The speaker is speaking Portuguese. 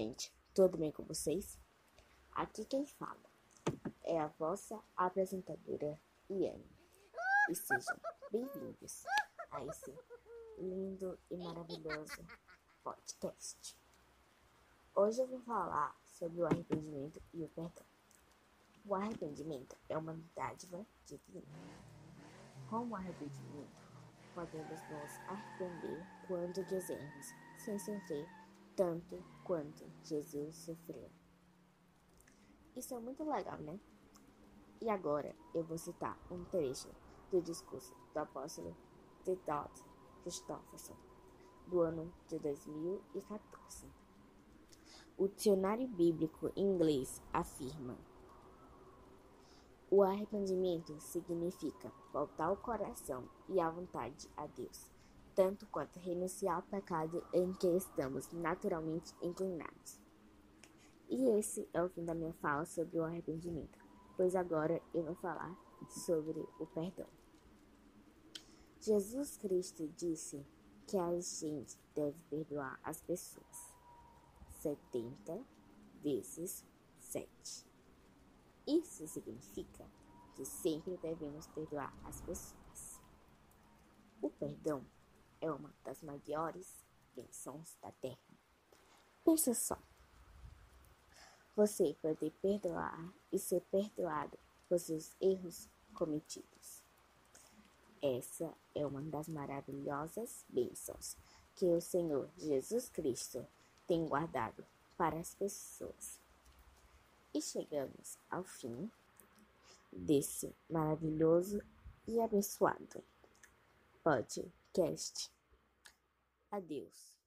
gente, tudo bem com vocês? Aqui quem fala é a vossa apresentadora Iane. E sejam bem-vindos a esse lindo e maravilhoso podcast. Hoje eu vou falar sobre o arrependimento e o perdão. O arrependimento é uma dádiva divina. Com o arrependimento, podemos nos arrepender quando dizemos, sem sofrer tanto quanto Jesus sofreu. Isso é muito legal, né? E agora eu vou citar um trecho do discurso do apóstolo de Todd Christopherson, do ano de 2014. O dicionário bíblico inglês afirma: O arrependimento significa voltar o coração e a vontade a Deus tanto quanto renunciar ao pecado em que estamos naturalmente inclinados. E esse é o fim da minha fala sobre o arrependimento, pois agora eu vou falar sobre o perdão. Jesus Cristo disse que a gente deve perdoar as pessoas 70 vezes 7. Isso significa que sempre devemos perdoar as pessoas. O perdão é uma das maiores bênçãos da terra. Pensa só. Você pode perdoar e ser perdoado por seus erros cometidos. Essa é uma das maravilhosas bênçãos que o Senhor Jesus Cristo tem guardado para as pessoas. E chegamos ao fim desse maravilhoso e abençoado podcast. Adeus.